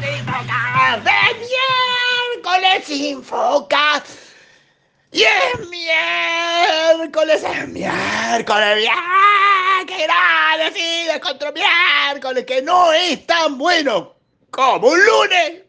de tocar de miércoles sin foca. Y es miércoles, es miércoles, ¡Ah, ¡Qué grande! Sí, contra miércoles, que no es tan bueno como un lunes.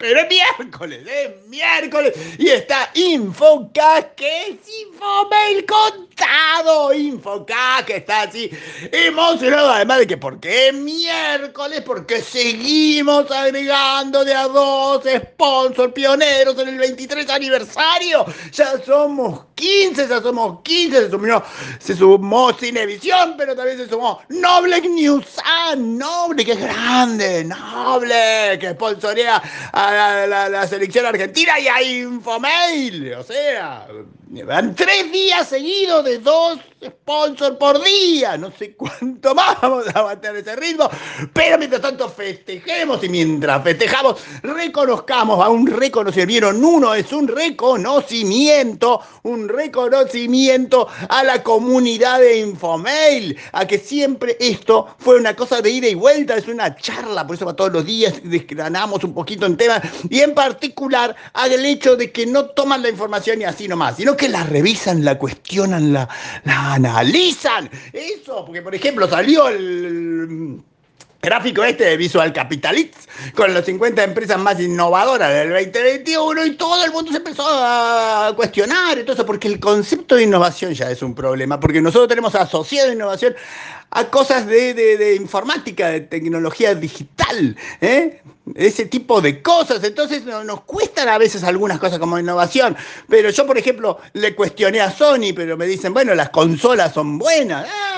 Pero es miércoles, es miércoles. Y está Infocas, que es Infomail contado. Infocas, que está así emocionado. Además de que porque es miércoles, porque seguimos agregando de a dos sponsors pioneros en el 23 aniversario. Ya somos 15, ya somos 15. Se sumó, se sumó Cinevisión, pero también se sumó Noble News. Ah, Noble, es grande. Noble, que sponsorea a la, selección argentina y a Infomail. O sea, van tres días seguidos de dos sponsors por día. No sé cuánto más vamos a bater ese ritmo. Pero mientras tanto festejemos y mientras festejamos, reconozcamos a un reconocimiento. Vieron, uno es un reconocimiento, un reconocimiento a la comunidad de Infomail. A que siempre esto fue una cosa de ida y vuelta, es una charla. Por eso va todos los días desgranamos un poquito en temas y en particular al hecho de que no toman la información y así nomás, sino la revisan, la cuestionan, la, la analizan. Eso, porque por ejemplo salió el gráfico este de Visual Capitalist con las 50 empresas más innovadoras del 2021 y todo el mundo se empezó a cuestionar entonces porque el concepto de innovación ya es un problema porque nosotros tenemos asociado innovación a cosas de, informática, de tecnología digital, ¿eh? ese tipo de cosas. Entonces nos cuestan a veces algunas cosas como innovación. Pero yo, por ejemplo, le cuestioné a Sony, pero me dicen, bueno, las consolas son buenas. ¡Ah!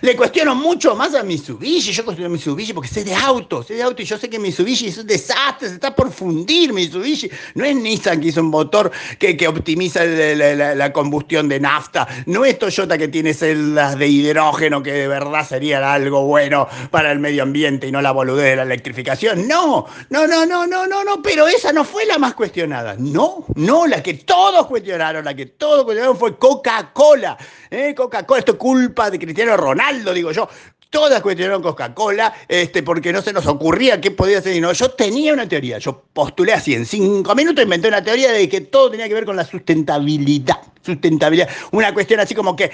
Le cuestiono mucho más a Mitsubishi. Yo cuestiono a Mitsubishi porque sé de autos, sé de autos y yo sé que Mitsubishi es un desastre, se está por fundir Mitsubishi. No es Nissan que hizo un motor que, que optimiza la, combustión de nafta. No es Toyota que tiene celdas de hidrógeno que de verdad sería algo bueno para el medio ambiente y no la boludez de la electrificación. No, no, no, no, no, no, no. Pero esa no fue la más cuestionada. No, no, la que todos cuestionaron, la que todos cuestionaron fue Coca-Cola. ¿Eh? Coca-Cola, esto es culpa de Cristiano Ronaldo Ronaldo, digo yo. Todas cuestionaron Coca-Cola, este, porque no se nos ocurría qué podía ser. no, yo tenía una teoría, yo postulé así, en cinco minutos inventé una teoría de que todo tenía que ver con la sustentabilidad. Sustentabilidad. Una cuestión así como que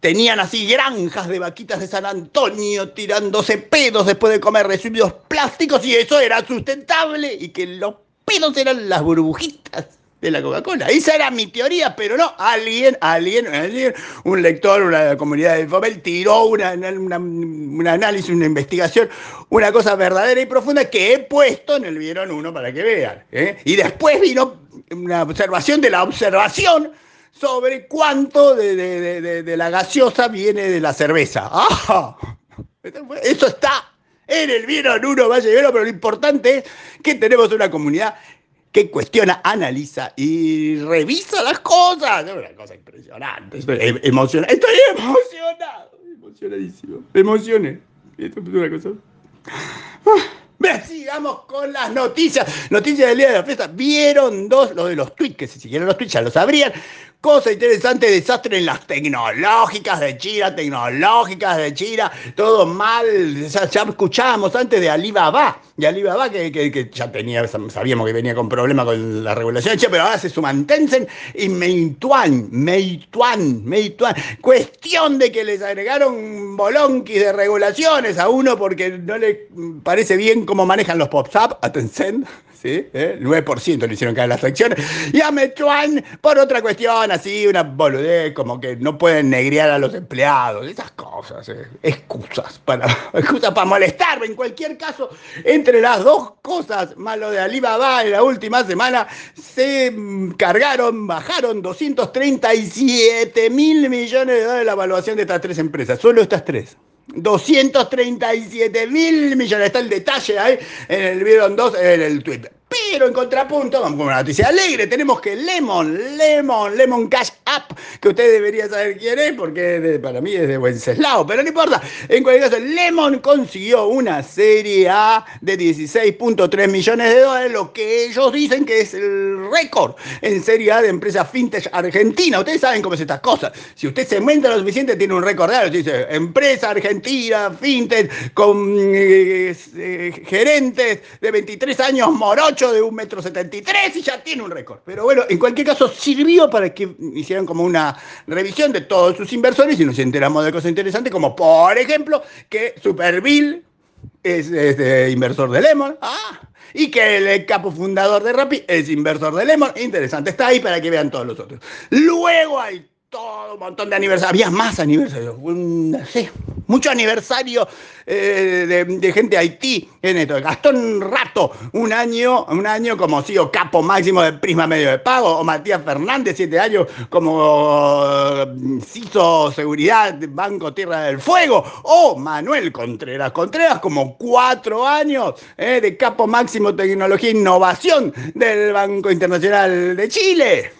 tenían así granjas de vaquitas de San Antonio tirándose pedos después de comer residuos plásticos y eso era sustentable y que los pedos eran las burbujitas de la Coca-Cola. Esa era mi teoría, pero no, alguien, alguien, un lector, una comunidad de Fomel tiró una, un análisis, una investigación, una cosa verdadera y profunda que he puesto en el Vieron uno para que vean. ¿eh? Y después vino una observación de la observación sobre cuánto de, la gaseosa viene de la cerveza. ¡Ah! Eso está en el Vieron uno, vaya pero lo importante es que tenemos una comunidad que cuestiona, analiza y revisa las cosas. Es una cosa impresionante. Estoy emocionado. Estoy emocionado. Emocionadísimo. Me emocioné. Esto es una cosa. Ah, sigamos con las noticias. Noticias del día de la fiesta. Vieron dos, lo de los tweets, que si siguieron los tweets ya lo sabrían. Cosa interesante, desastre en las tecnológicas de China, tecnológicas de China, todo mal. Ya, escuchábamos antes de Alibaba, de Alibaba que, que, ya tenía, sabíamos que venía con problemas con la regulación pero ahora se suman Tencent y Meituan, Meituan, Meituan. Cuestión de que les agregaron bolonquis de regulaciones a uno porque no le parece bien cómo manejan los pop-up a Tencent. ¿sí? ¿Eh? 9% le hicieron caer las acciones. Y a Mechuan por otra cuestión, así, una boludez, como que no pueden negrear a los empleados, esas cosas, ¿eh? excusas para, excusas para molestarme. En cualquier caso, entre las dos cosas, malo de Alibaba en la última semana, se cargaron, bajaron 237 mil millones de dólares la evaluación de estas tres empresas, solo estas tres. 237 mil millones. Está el detalle ahí en el video 2, en el Twitter. Pero en contrapunto, vamos con una noticia alegre, tenemos que Lemon, Lemon, Lemon Cash App, que usted debería saber quién es, porque para mí es de Wenceslao, pero no importa. En cualquier caso, Lemon consiguió una serie A de 16.3 millones de dólares, lo que ellos dicen que es el récord en serie A de empresa fintech argentina. Ustedes saben cómo es estas cosas. Si usted se aumenta lo suficiente, tiene un récord de Dice, empresa argentina, fintech, con eh, eh, gerentes de 23 años morochos de un metro setenta y tres y ya tiene un récord. Pero bueno, en cualquier caso sirvió para que hicieran como una revisión de todos sus inversores y nos enteramos de cosas interesantes, como por ejemplo que Superbill es, es inversor de Lemon. Ah, y que el capo fundador de Rappi es inversor de Lemon. Interesante, está ahí para que vean todos los otros. Luego hay todo un montón de aniversarios, había más aniversarios, sí, mucho aniversario eh, de, gente de Haití en esto. Gastón Rato, un año, un año como sido capo máximo de Prisma Medio de Pago, o Matías Fernández, siete años como eh, CISO Seguridad Banco Tierra del Fuego, o Manuel Contreras. Contreras como cuatro años eh, de capo máximo tecnología e innovación del Banco Internacional de Chile.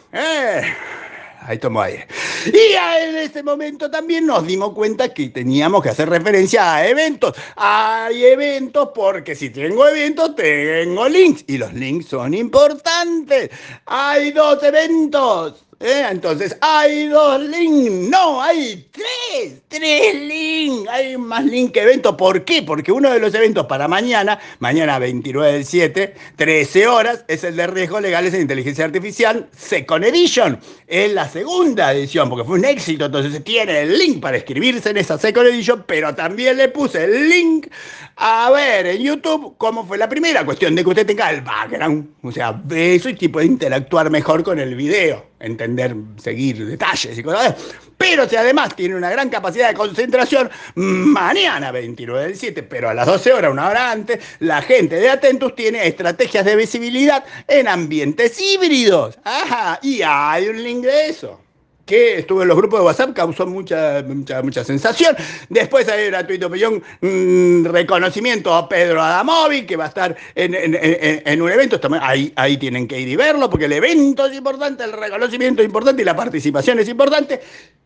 Ahí tomo aire. Y en ese momento también nos dimos cuenta que teníamos que hacer referencia a eventos. Hay eventos porque si tengo eventos, tengo links. Y los links son importantes. Hay dos eventos. ¿Eh? Entonces, hay dos links, no, hay tres, tres links, hay más links que eventos. ¿Por qué? Porque uno de los eventos para mañana, mañana 29 del 7, 13 horas, es el de riesgos legales en inteligencia artificial, Second Edition. Es la segunda edición, porque fue un éxito, entonces tiene el link para escribirse en esa Second Edition, pero también le puse el link a ver en YouTube cómo fue la primera, cuestión de que usted tenga el background, o sea, eso y tipo de interactuar mejor con el video entender, seguir detalles y cosas. Pero si además tiene una gran capacidad de concentración, mañana 29 del 7, pero a las 12 horas, una hora antes, la gente de Atentus tiene estrategias de visibilidad en ambientes híbridos. Ajá, y hay un link de eso que estuvo en los grupos de WhatsApp, causó mucha, mucha, mucha sensación. Después hay gratuito pillón, mm, reconocimiento a Pedro Adamovi, que va a estar en, un evento. Ahí, ahí tienen que ir y verlo, porque el evento es importante, el reconocimiento es importante y la participación es importante.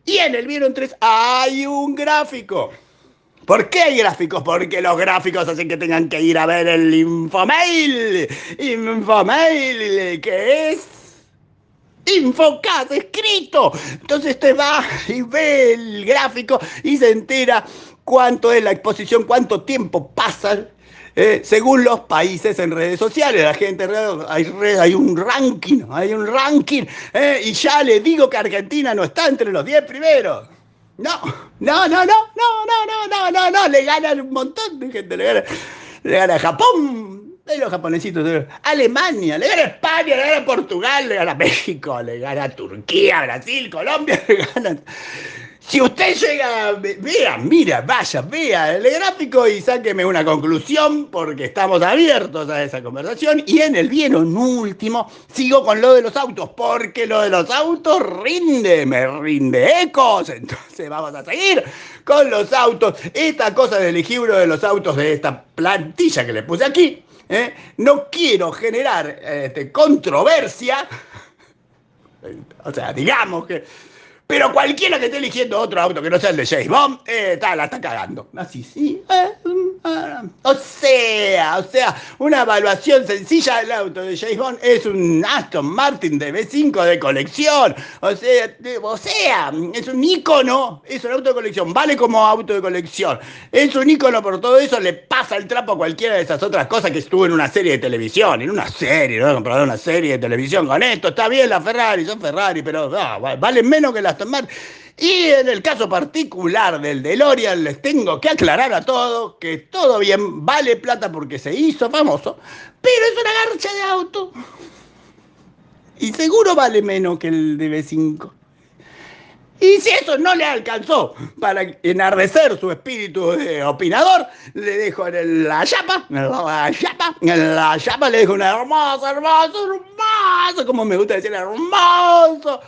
Y en el Vieron 3 hay un gráfico. ¿Por qué hay gráficos? Porque los gráficos hacen que tengan que ir a ver el Infomail. Infomail, que es Infocas escrito. Entonces te va y ve el gráfico y se entera cuánto es la exposición, cuánto tiempo pasa eh, según los países en redes sociales. La gente, hay, hay un ranking, hay un ranking. Eh, y ya le digo que Argentina no está entre los 10 primeros. No, no, no, no, no, no, no, no, no, no, le ganan un montón de gente, le gana, le gana Japón, de los japonesitos, Alemania, le gana España, le gana Portugal, le gana México, le gana Turquía, Brasil, Colombia, le ganan. Si usted llega, vea, mira, vaya, vea el gráfico y sáqueme una conclusión, porque estamos abiertos a esa conversación. Y en el bien un último, sigo con lo de los autos, porque lo de los autos rinde, me rinde ecos. Entonces vamos a seguir con los autos. Esta cosa del equilibrio de los autos de esta plantilla que le puse aquí ¿eh? no quiero generar este, controversia, o sea, digamos que pero cualquiera que esté eligiendo otro auto que no sea el de James Bond, eh, la está cagando. Así, sí. Eh, o sea, o sea, una evaluación sencilla del auto de James Bond es un Aston Martin de B5 de colección. O sea, o sea, es un icono, es un auto de colección, vale como auto de colección. Es un icono por todo eso, le pasa el trapo a cualquiera de esas otras cosas que estuvo en una serie de televisión, en una serie, ¿no? Comprar una serie de televisión con esto. Está bien la Ferrari, son Ferrari, pero no, valen menos que las y en el caso particular del DeLorean les tengo que aclarar a todos que todo bien, vale plata porque se hizo famoso, pero es una garcha de auto. Y seguro vale menos que el de B5. Y si eso no le alcanzó para enardecer su espíritu de opinador, le dejo en la chapa, en la chapa, en la chapa le dejo un hermoso, hermoso, hermoso, como me gusta decir, hermoso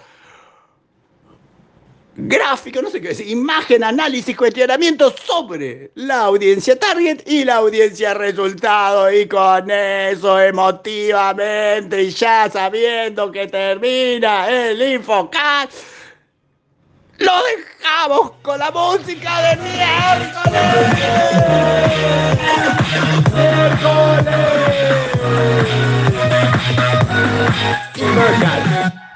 gráfico, no sé qué decir, imagen, análisis, cuestionamiento sobre la audiencia target y la audiencia resultado. Y con eso, emotivamente, y ya sabiendo que termina el InfoCast, lo dejamos con la música del miércoles. ¡Miércoles!